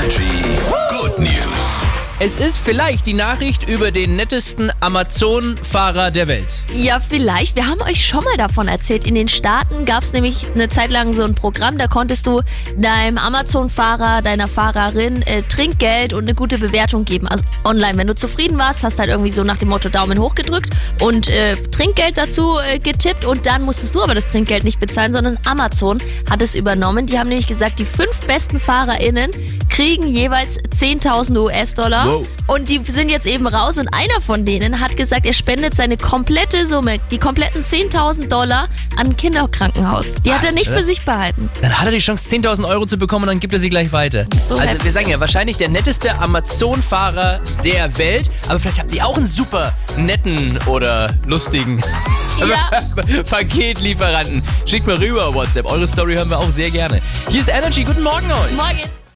Energy Good News. Es ist vielleicht die Nachricht über den nettesten Amazon-Fahrer der Welt. Ja, vielleicht. Wir haben euch schon mal davon erzählt. In den Staaten gab es nämlich eine Zeit lang so ein Programm, da konntest du deinem Amazon-Fahrer, deiner Fahrerin äh, Trinkgeld und eine gute Bewertung geben. Also online. Wenn du zufrieden warst, hast halt irgendwie so nach dem Motto Daumen hoch gedrückt und äh, Trinkgeld dazu äh, getippt und dann musstest du aber das Trinkgeld nicht bezahlen, sondern Amazon hat es übernommen. Die haben nämlich gesagt, die fünf besten FahrerInnen kriegen jeweils 10.000 US-Dollar. Wow. Und die sind jetzt eben raus und einer von denen hat gesagt, er spendet seine komplette Summe, die kompletten 10.000 Dollar an ein Kinderkrankenhaus. Die hat Was, er nicht oder? für sich behalten. Dann hat er die Chance, 10.000 Euro zu bekommen und dann gibt er sie gleich weiter. So also heftig. wir sagen ja, wahrscheinlich der netteste Amazon-Fahrer der Welt. Aber vielleicht habt ihr auch einen super netten oder lustigen Ja. Paketlieferanten. Schickt mal rüber WhatsApp. Eure Story hören wir auch sehr gerne. Hier ist Energy. Guten Morgen euch. Morgen.